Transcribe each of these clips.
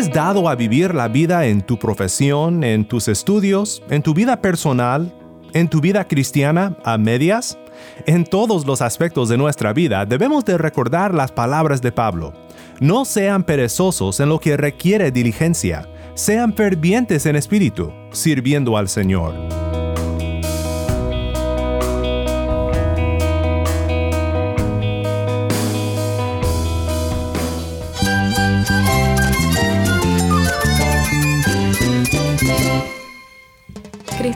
¿Eres dado a vivir la vida en tu profesión, en tus estudios, en tu vida personal, en tu vida cristiana a medias? En todos los aspectos de nuestra vida debemos de recordar las palabras de Pablo. No sean perezosos en lo que requiere diligencia, sean fervientes en espíritu, sirviendo al Señor.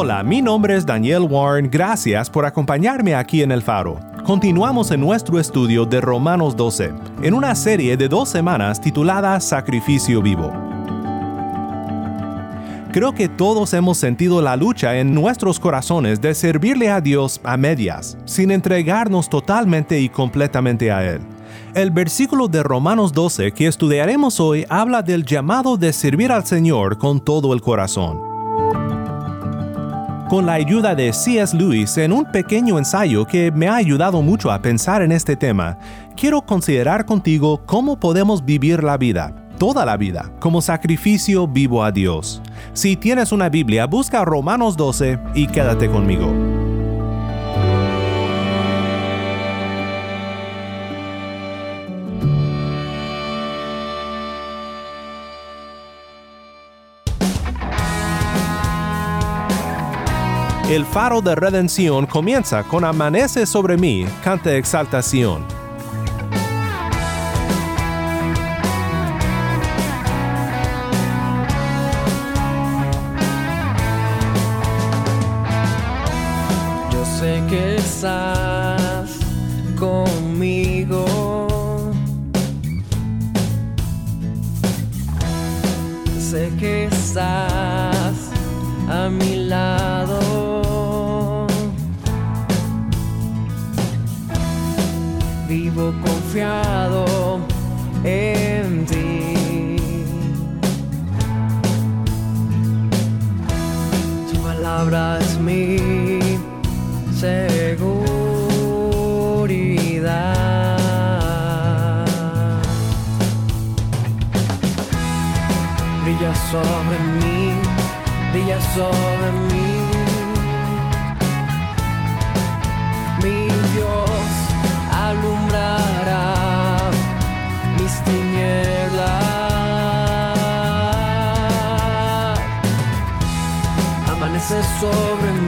Hola, mi nombre es Daniel Warren, gracias por acompañarme aquí en El Faro. Continuamos en nuestro estudio de Romanos 12, en una serie de dos semanas titulada Sacrificio Vivo. Creo que todos hemos sentido la lucha en nuestros corazones de servirle a Dios a medias, sin entregarnos totalmente y completamente a Él. El versículo de Romanos 12 que estudiaremos hoy habla del llamado de servir al Señor con todo el corazón con la ayuda de C.S. Lewis en un pequeño ensayo que me ha ayudado mucho a pensar en este tema, quiero considerar contigo cómo podemos vivir la vida, toda la vida, como sacrificio vivo a Dios. Si tienes una Biblia, busca Romanos 12 y quédate conmigo. El faro de redención comienza con Amanece sobre mí, canta exaltación. Yo sé que estás conmigo. Sé que estás a mi lado. Sobre mí. Mi Dios alumbrará mis tinieblas. Amanece sobre mí,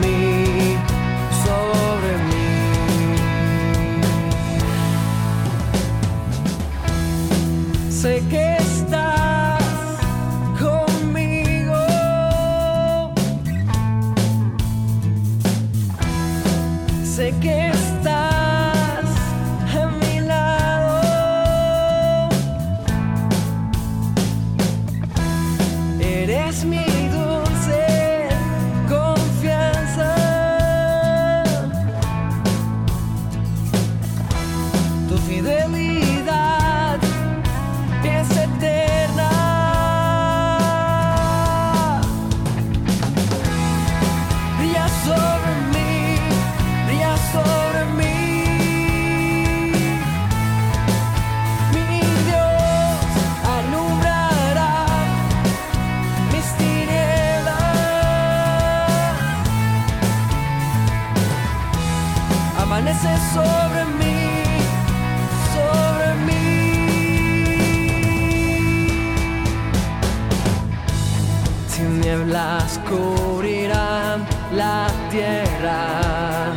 tierra.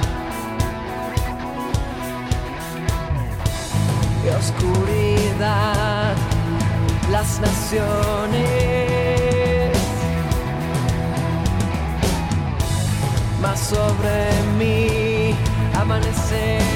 Y oscuridad las naciones. Mas sobre mí amanecerá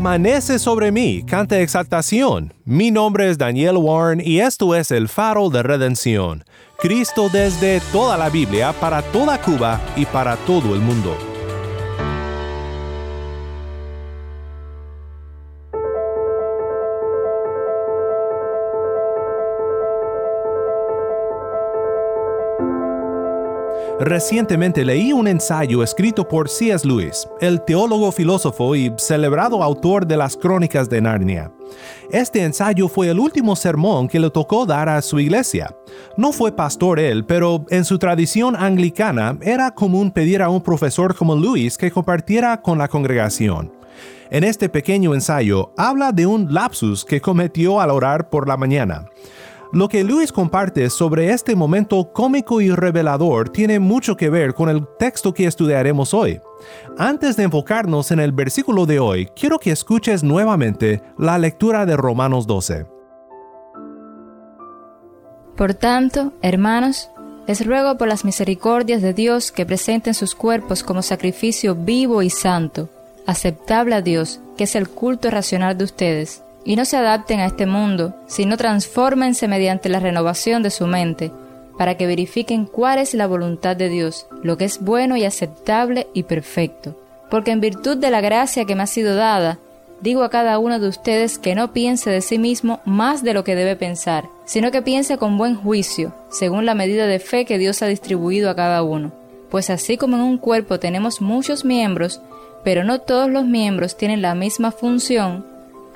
Amanece sobre mí, canta exaltación. Mi nombre es Daniel Warren y esto es el faro de redención. Cristo desde toda la Biblia, para toda Cuba y para todo el mundo. Recientemente leí un ensayo escrito por C.S. Lewis, el teólogo filósofo y celebrado autor de las Crónicas de Narnia. Este ensayo fue el último sermón que le tocó dar a su iglesia. No fue pastor él, pero en su tradición anglicana era común pedir a un profesor como Lewis que compartiera con la congregación. En este pequeño ensayo habla de un lapsus que cometió al orar por la mañana. Lo que Luis comparte sobre este momento cómico y revelador tiene mucho que ver con el texto que estudiaremos hoy. Antes de enfocarnos en el versículo de hoy, quiero que escuches nuevamente la lectura de Romanos 12. Por tanto, hermanos, les ruego por las misericordias de Dios que presenten sus cuerpos como sacrificio vivo y santo, aceptable a Dios, que es el culto racional de ustedes y no se adapten a este mundo, sino transfórmense mediante la renovación de su mente, para que verifiquen cuál es la voluntad de Dios, lo que es bueno y aceptable y perfecto. Porque en virtud de la gracia que me ha sido dada, digo a cada uno de ustedes que no piense de sí mismo más de lo que debe pensar, sino que piense con buen juicio, según la medida de fe que Dios ha distribuido a cada uno. Pues así como en un cuerpo tenemos muchos miembros, pero no todos los miembros tienen la misma función,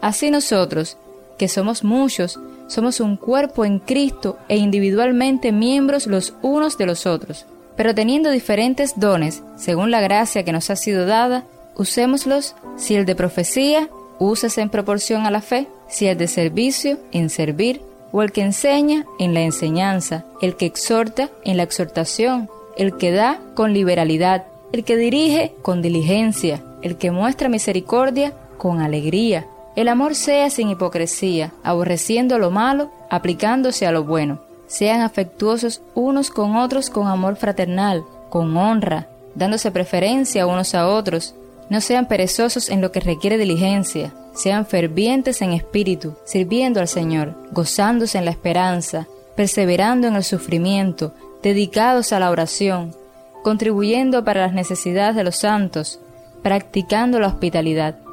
Así nosotros, que somos muchos, somos un cuerpo en Cristo e individualmente miembros los unos de los otros. Pero teniendo diferentes dones, según la gracia que nos ha sido dada, usémoslos, si el de profecía, úsese en proporción a la fe, si el de servicio, en servir, o el que enseña, en la enseñanza, el que exhorta, en la exhortación, el que da, con liberalidad, el que dirige, con diligencia, el que muestra misericordia, con alegría, el amor sea sin hipocresía, aborreciendo lo malo, aplicándose a lo bueno. Sean afectuosos unos con otros con amor fraternal, con honra, dándose preferencia unos a otros. No sean perezosos en lo que requiere diligencia, sean fervientes en espíritu, sirviendo al Señor, gozándose en la esperanza, perseverando en el sufrimiento, dedicados a la oración, contribuyendo para las necesidades de los santos, practicando la hospitalidad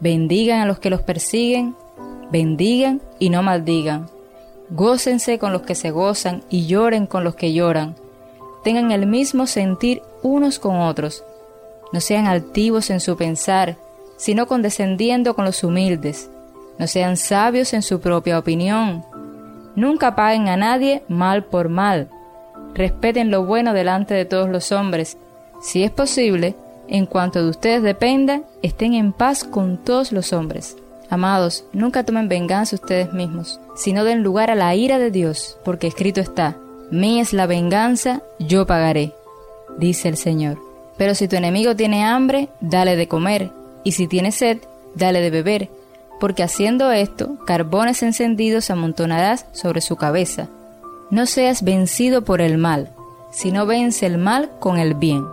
bendigan a los que los persiguen, bendigan y no maldigan. Gócense con los que se gozan y lloren con los que lloran. Tengan el mismo sentir unos con otros. No sean altivos en su pensar, sino condescendiendo con los humildes. No sean sabios en su propia opinión. Nunca paguen a nadie mal por mal. Respeten lo bueno delante de todos los hombres. Si es posible, en cuanto de ustedes dependa, estén en paz con todos los hombres. Amados, nunca tomen venganza ustedes mismos, sino den lugar a la ira de Dios, porque escrito está, Mí es la venganza, yo pagaré, dice el Señor. Pero si tu enemigo tiene hambre, dale de comer, y si tiene sed, dale de beber, porque haciendo esto, carbones encendidos amontonarás sobre su cabeza. No seas vencido por el mal, sino vence el mal con el bien.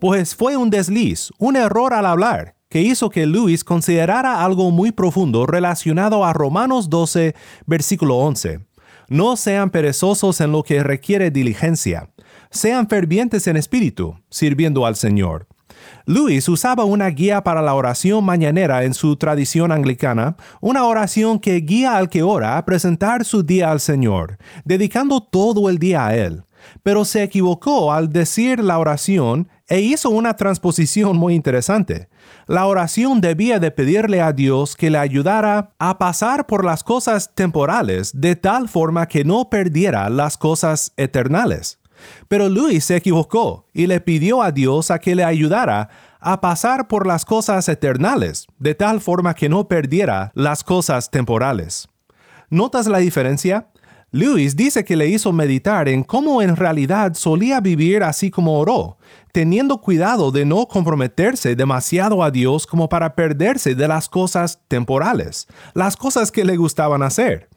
Pues fue un desliz, un error al hablar, que hizo que Luis considerara algo muy profundo relacionado a Romanos 12, versículo 11. No sean perezosos en lo que requiere diligencia, sean fervientes en espíritu, sirviendo al Señor. Luis usaba una guía para la oración mañanera en su tradición anglicana, una oración que guía al que ora a presentar su día al Señor, dedicando todo el día a Él. Pero se equivocó al decir la oración e hizo una transposición muy interesante. La oración debía de pedirle a Dios que le ayudara a pasar por las cosas temporales de tal forma que no perdiera las cosas eternales. Pero Luis se equivocó y le pidió a Dios a que le ayudara a pasar por las cosas eternales, de tal forma que no perdiera las cosas temporales. ¿Notas la diferencia? Lewis dice que le hizo meditar en cómo en realidad solía vivir así como oró, teniendo cuidado de no comprometerse demasiado a Dios como para perderse de las cosas temporales, las cosas que le gustaban hacer.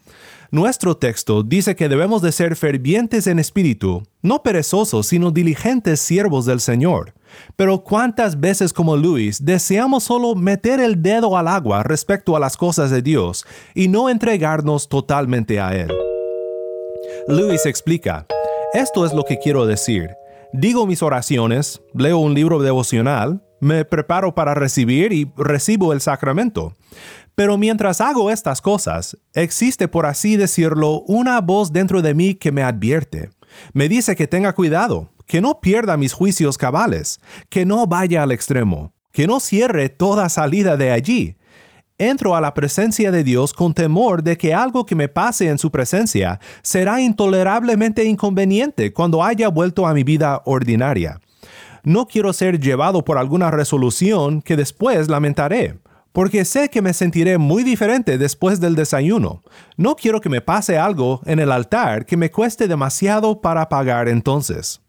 Nuestro texto dice que debemos de ser fervientes en espíritu, no perezosos, sino diligentes siervos del Señor. Pero cuántas veces como Luis deseamos solo meter el dedo al agua respecto a las cosas de Dios y no entregarnos totalmente a Él. Luis explica, esto es lo que quiero decir. Digo mis oraciones, leo un libro devocional, me preparo para recibir y recibo el sacramento. Pero mientras hago estas cosas, existe, por así decirlo, una voz dentro de mí que me advierte. Me dice que tenga cuidado, que no pierda mis juicios cabales, que no vaya al extremo, que no cierre toda salida de allí. Entro a la presencia de Dios con temor de que algo que me pase en su presencia será intolerablemente inconveniente cuando haya vuelto a mi vida ordinaria. No quiero ser llevado por alguna resolución que después lamentaré porque sé que me sentiré muy diferente después del desayuno. No quiero que me pase algo en el altar que me cueste demasiado para pagar entonces.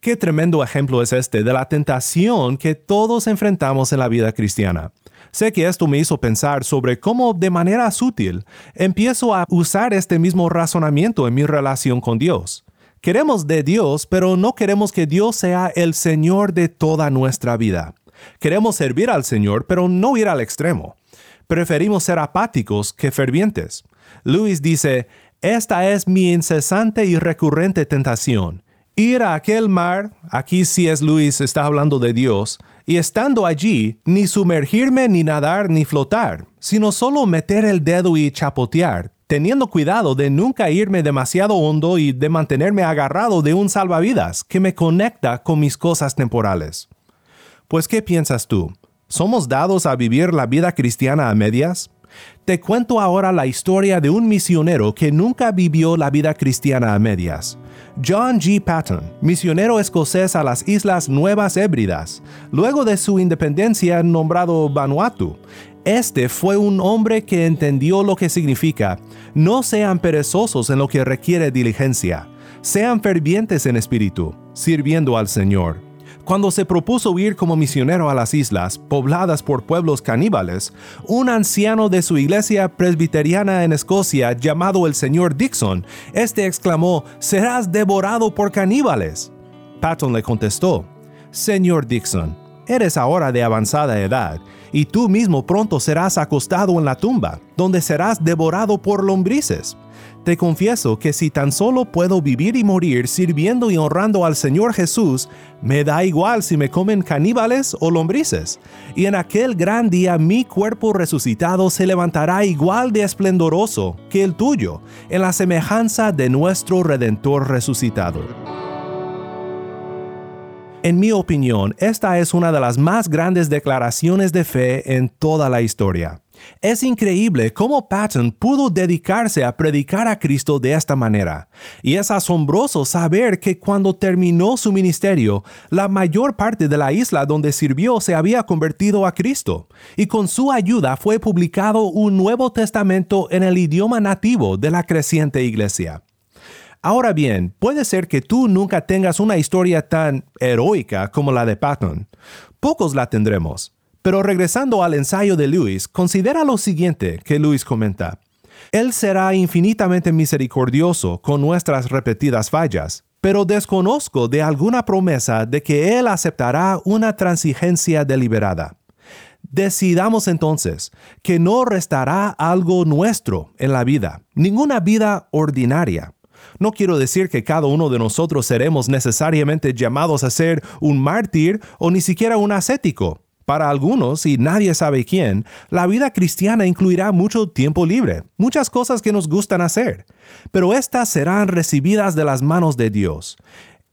Qué tremendo ejemplo es este de la tentación que todos enfrentamos en la vida cristiana. Sé que esto me hizo pensar sobre cómo de manera sutil empiezo a usar este mismo razonamiento en mi relación con Dios. Queremos de Dios, pero no queremos que Dios sea el Señor de toda nuestra vida. Queremos servir al Señor, pero no ir al extremo. Preferimos ser apáticos que fervientes. Luis dice, esta es mi incesante y recurrente tentación. Ir a aquel mar, aquí sí es Luis, está hablando de Dios, y estando allí, ni sumergirme, ni nadar, ni flotar, sino solo meter el dedo y chapotear, teniendo cuidado de nunca irme demasiado hondo y de mantenerme agarrado de un salvavidas que me conecta con mis cosas temporales. Pues ¿qué piensas tú? ¿Somos dados a vivir la vida cristiana a medias? Te cuento ahora la historia de un misionero que nunca vivió la vida cristiana a medias. John G. Patton, misionero escocés a las Islas Nuevas Hébridas, luego de su independencia nombrado Vanuatu. Este fue un hombre que entendió lo que significa, no sean perezosos en lo que requiere diligencia, sean fervientes en espíritu, sirviendo al Señor. Cuando se propuso ir como misionero a las islas, pobladas por pueblos caníbales, un anciano de su iglesia presbiteriana en Escocia llamado el señor Dixon, este exclamó, serás devorado por caníbales. Patton le contestó, Señor Dixon, eres ahora de avanzada edad, y tú mismo pronto serás acostado en la tumba, donde serás devorado por lombrices. Te confieso que si tan solo puedo vivir y morir sirviendo y honrando al Señor Jesús, me da igual si me comen caníbales o lombrices. Y en aquel gran día mi cuerpo resucitado se levantará igual de esplendoroso que el tuyo, en la semejanza de nuestro Redentor resucitado. En mi opinión, esta es una de las más grandes declaraciones de fe en toda la historia. Es increíble cómo Patton pudo dedicarse a predicar a Cristo de esta manera, y es asombroso saber que cuando terminó su ministerio, la mayor parte de la isla donde sirvió se había convertido a Cristo, y con su ayuda fue publicado un Nuevo Testamento en el idioma nativo de la creciente iglesia. Ahora bien, puede ser que tú nunca tengas una historia tan heroica como la de Patton. Pocos la tendremos. Pero regresando al ensayo de Luis, considera lo siguiente que Luis comenta. Él será infinitamente misericordioso con nuestras repetidas fallas, pero desconozco de alguna promesa de que Él aceptará una transigencia deliberada. Decidamos entonces que no restará algo nuestro en la vida, ninguna vida ordinaria. No quiero decir que cada uno de nosotros seremos necesariamente llamados a ser un mártir o ni siquiera un ascético. Para algunos, y nadie sabe quién, la vida cristiana incluirá mucho tiempo libre, muchas cosas que nos gustan hacer, pero éstas serán recibidas de las manos de Dios.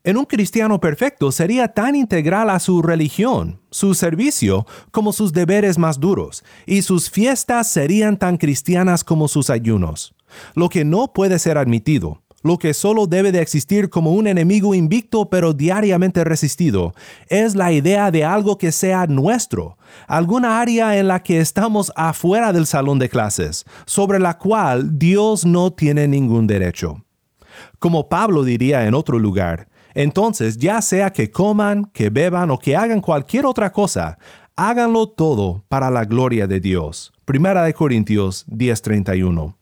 En un cristiano perfecto sería tan integral a su religión, su servicio, como sus deberes más duros, y sus fiestas serían tan cristianas como sus ayunos. Lo que no puede ser admitido, lo que solo debe de existir como un enemigo invicto pero diariamente resistido, es la idea de algo que sea nuestro, alguna área en la que estamos afuera del salón de clases, sobre la cual Dios no tiene ningún derecho. Como Pablo diría en otro lugar, entonces ya sea que coman, que beban o que hagan cualquier otra cosa, háganlo todo para la gloria de Dios. Primera de Corintios 10:31.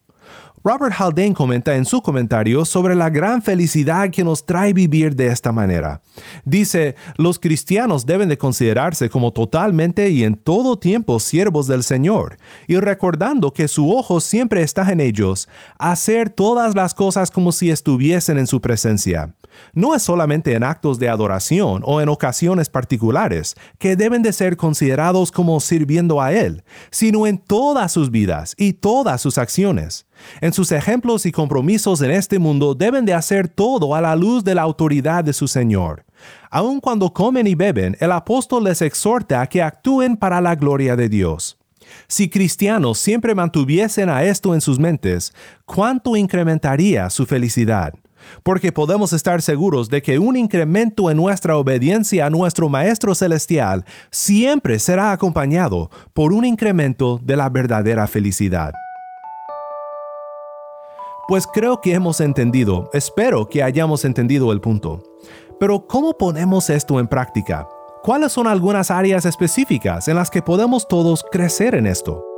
Robert Haldane comenta en su comentario sobre la gran felicidad que nos trae vivir de esta manera. Dice, los cristianos deben de considerarse como totalmente y en todo tiempo siervos del Señor, y recordando que su ojo siempre está en ellos, hacer todas las cosas como si estuviesen en su presencia. No es solamente en actos de adoración o en ocasiones particulares que deben de ser considerados como sirviendo a Él, sino en todas sus vidas y todas sus acciones. En sus ejemplos y compromisos en este mundo deben de hacer todo a la luz de la autoridad de su Señor. Aun cuando comen y beben, el apóstol les exhorta a que actúen para la gloria de Dios. Si cristianos siempre mantuviesen a esto en sus mentes, ¿cuánto incrementaría su felicidad? Porque podemos estar seguros de que un incremento en nuestra obediencia a nuestro Maestro Celestial siempre será acompañado por un incremento de la verdadera felicidad. Pues creo que hemos entendido, espero que hayamos entendido el punto. Pero ¿cómo ponemos esto en práctica? ¿Cuáles son algunas áreas específicas en las que podemos todos crecer en esto?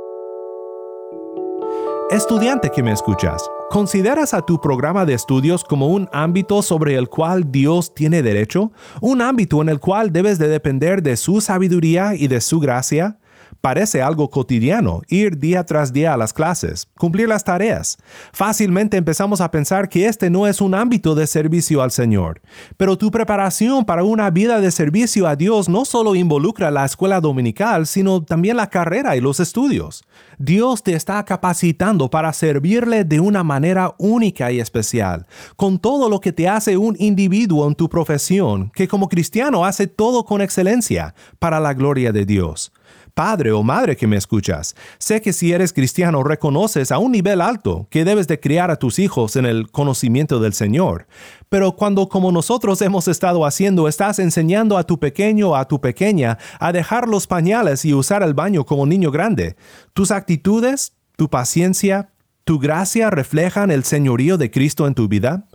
Estudiante que me escuchas, ¿consideras a tu programa de estudios como un ámbito sobre el cual Dios tiene derecho? ¿Un ámbito en el cual debes de depender de su sabiduría y de su gracia? Parece algo cotidiano ir día tras día a las clases, cumplir las tareas. Fácilmente empezamos a pensar que este no es un ámbito de servicio al Señor. Pero tu preparación para una vida de servicio a Dios no solo involucra la escuela dominical, sino también la carrera y los estudios. Dios te está capacitando para servirle de una manera única y especial, con todo lo que te hace un individuo en tu profesión, que como cristiano hace todo con excelencia para la gloria de Dios. Padre o madre que me escuchas, sé que si eres cristiano reconoces a un nivel alto que debes de criar a tus hijos en el conocimiento del Señor. Pero cuando como nosotros hemos estado haciendo, estás enseñando a tu pequeño o a tu pequeña a dejar los pañales y usar el baño como niño grande, tus actitudes, tu paciencia, tu gracia reflejan el señorío de Cristo en tu vida.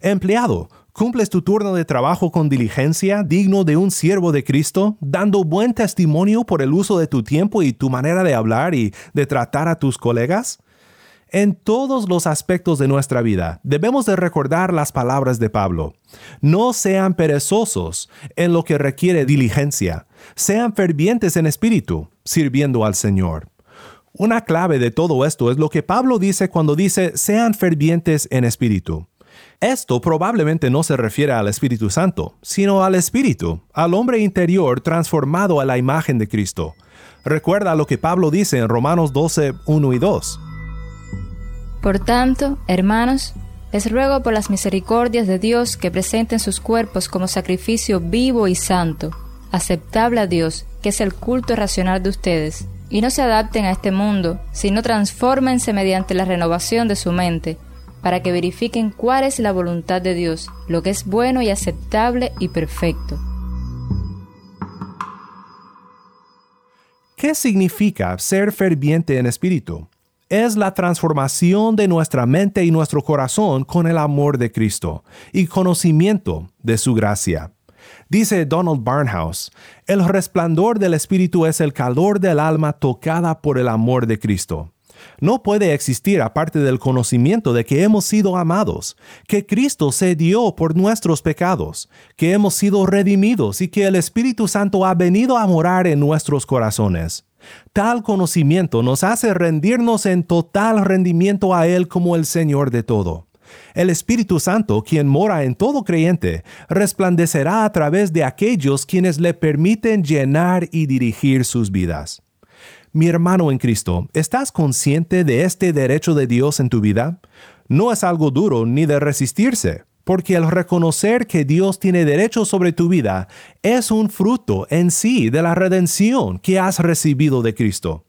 Empleado, ¿Cumples tu turno de trabajo con diligencia, digno de un siervo de Cristo, dando buen testimonio por el uso de tu tiempo y tu manera de hablar y de tratar a tus colegas? En todos los aspectos de nuestra vida debemos de recordar las palabras de Pablo. No sean perezosos en lo que requiere diligencia, sean fervientes en espíritu, sirviendo al Señor. Una clave de todo esto es lo que Pablo dice cuando dice sean fervientes en espíritu. Esto probablemente no se refiere al Espíritu Santo, sino al Espíritu, al hombre interior transformado a la imagen de Cristo. Recuerda lo que Pablo dice en Romanos 12, 1 y 2. Por tanto, hermanos, les ruego por las misericordias de Dios que presenten sus cuerpos como sacrificio vivo y santo, aceptable a Dios, que es el culto racional de ustedes, y no se adapten a este mundo, sino transfórmense mediante la renovación de su mente para que verifiquen cuál es la voluntad de Dios, lo que es bueno y aceptable y perfecto. ¿Qué significa ser ferviente en espíritu? Es la transformación de nuestra mente y nuestro corazón con el amor de Cristo y conocimiento de su gracia. Dice Donald Barnhouse, el resplandor del Espíritu es el calor del alma tocada por el amor de Cristo no puede existir aparte del conocimiento de que hemos sido amados, que Cristo se dio por nuestros pecados, que hemos sido redimidos y que el Espíritu Santo ha venido a morar en nuestros corazones. Tal conocimiento nos hace rendirnos en total rendimiento a Él como el Señor de todo. El Espíritu Santo, quien mora en todo creyente, resplandecerá a través de aquellos quienes le permiten llenar y dirigir sus vidas. Mi hermano en Cristo, ¿estás consciente de este derecho de Dios en tu vida? No es algo duro ni de resistirse, porque el reconocer que Dios tiene derecho sobre tu vida es un fruto en sí de la redención que has recibido de Cristo.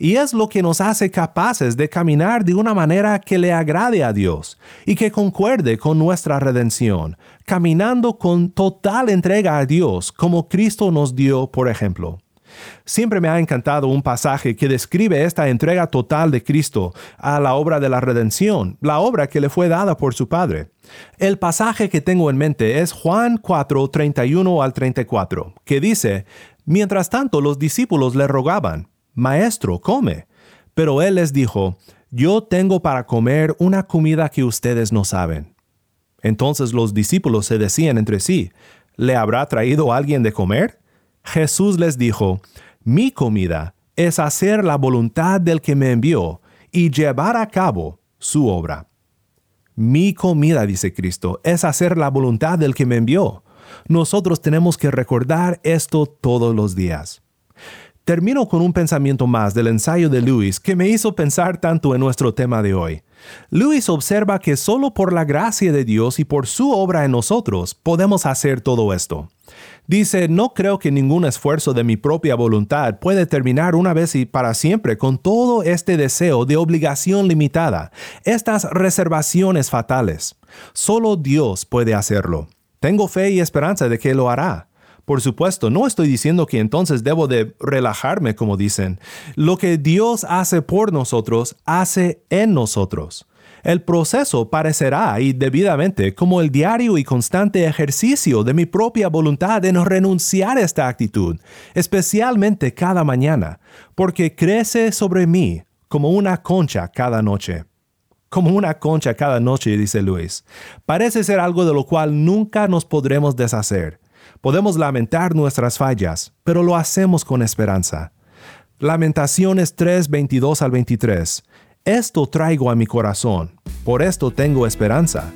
Y es lo que nos hace capaces de caminar de una manera que le agrade a Dios y que concuerde con nuestra redención, caminando con total entrega a Dios como Cristo nos dio, por ejemplo. Siempre me ha encantado un pasaje que describe esta entrega total de Cristo a la obra de la redención, la obra que le fue dada por su Padre. El pasaje que tengo en mente es Juan 4, 31 al 34, que dice, Mientras tanto los discípulos le rogaban, Maestro, come. Pero él les dijo, yo tengo para comer una comida que ustedes no saben. Entonces los discípulos se decían entre sí, ¿le habrá traído alguien de comer? Jesús les dijo, mi comida es hacer la voluntad del que me envió y llevar a cabo su obra. Mi comida, dice Cristo, es hacer la voluntad del que me envió. Nosotros tenemos que recordar esto todos los días. Termino con un pensamiento más del ensayo de Lewis que me hizo pensar tanto en nuestro tema de hoy. Lewis observa que solo por la gracia de Dios y por su obra en nosotros podemos hacer todo esto. Dice, no creo que ningún esfuerzo de mi propia voluntad puede terminar una vez y para siempre con todo este deseo de obligación limitada, estas reservaciones fatales. Solo Dios puede hacerlo. Tengo fe y esperanza de que lo hará. Por supuesto, no estoy diciendo que entonces debo de relajarme, como dicen. Lo que Dios hace por nosotros, hace en nosotros. El proceso parecerá y debidamente como el diario y constante ejercicio de mi propia voluntad en renunciar a esta actitud, especialmente cada mañana, porque crece sobre mí como una concha cada noche. Como una concha cada noche, dice Luis. Parece ser algo de lo cual nunca nos podremos deshacer Podemos lamentar nuestras fallas, pero lo hacemos con esperanza. Lamentaciones 3, 22 al 23. Esto traigo a mi corazón, por esto tengo esperanza,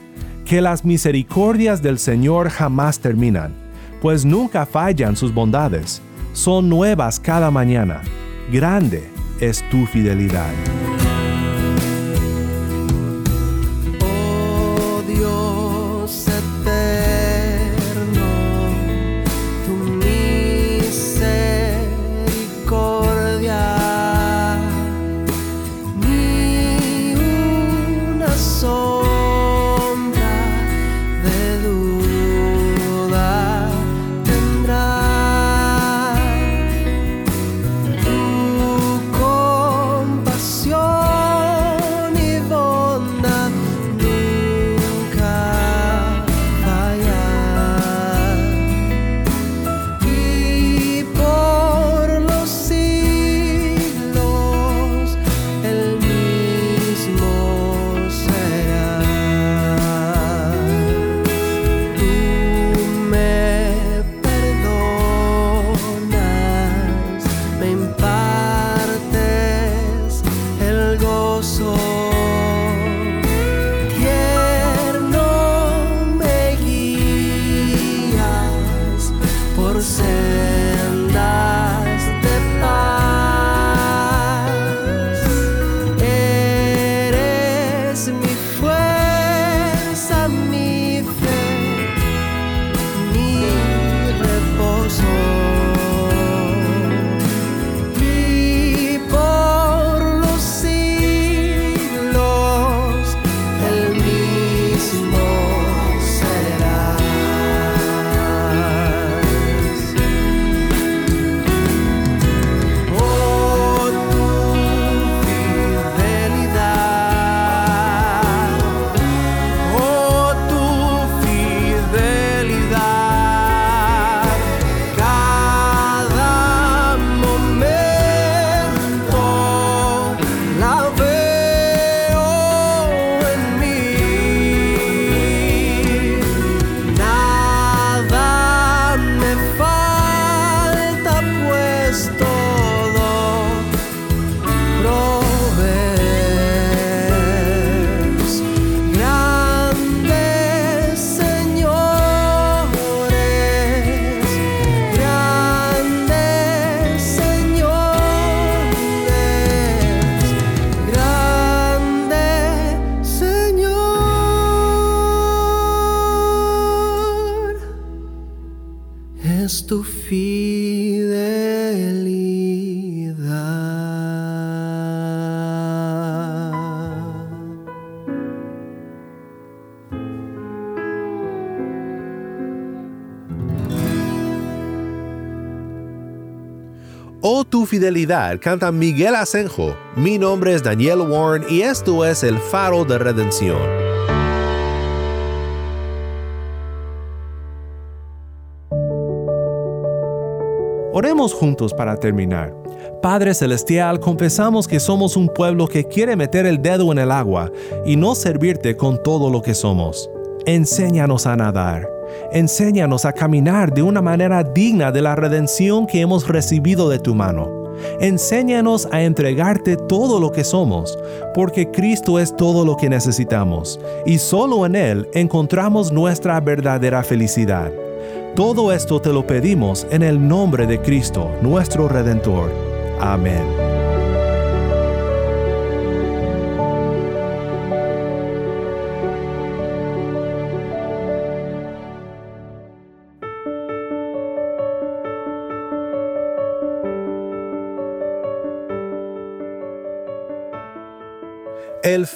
que las misericordias del Señor jamás terminan, pues nunca fallan sus bondades, son nuevas cada mañana. Grande es tu fidelidad. Oh tu fidelidad canta Miguel Asenjo. Mi nombre es Daniel Warren y esto es el faro de redención. Oremos juntos para terminar. Padre Celestial, confesamos que somos un pueblo que quiere meter el dedo en el agua y no servirte con todo lo que somos. Enséñanos a nadar. Enséñanos a caminar de una manera digna de la redención que hemos recibido de tu mano. Enséñanos a entregarte todo lo que somos, porque Cristo es todo lo que necesitamos, y solo en Él encontramos nuestra verdadera felicidad. Todo esto te lo pedimos en el nombre de Cristo, nuestro Redentor. Amén.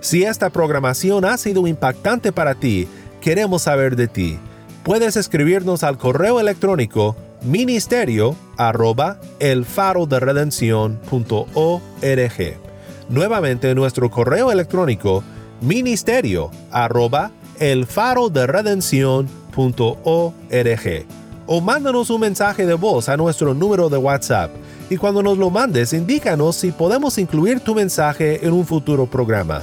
Si esta programación ha sido impactante para ti, queremos saber de ti. Puedes escribirnos al correo electrónico ministerio arroba elfaroderedención.org. Nuevamente nuestro correo electrónico ministerio arroba elfaroderedención.org. O mándanos un mensaje de voz a nuestro número de WhatsApp y cuando nos lo mandes indícanos si podemos incluir tu mensaje en un futuro programa.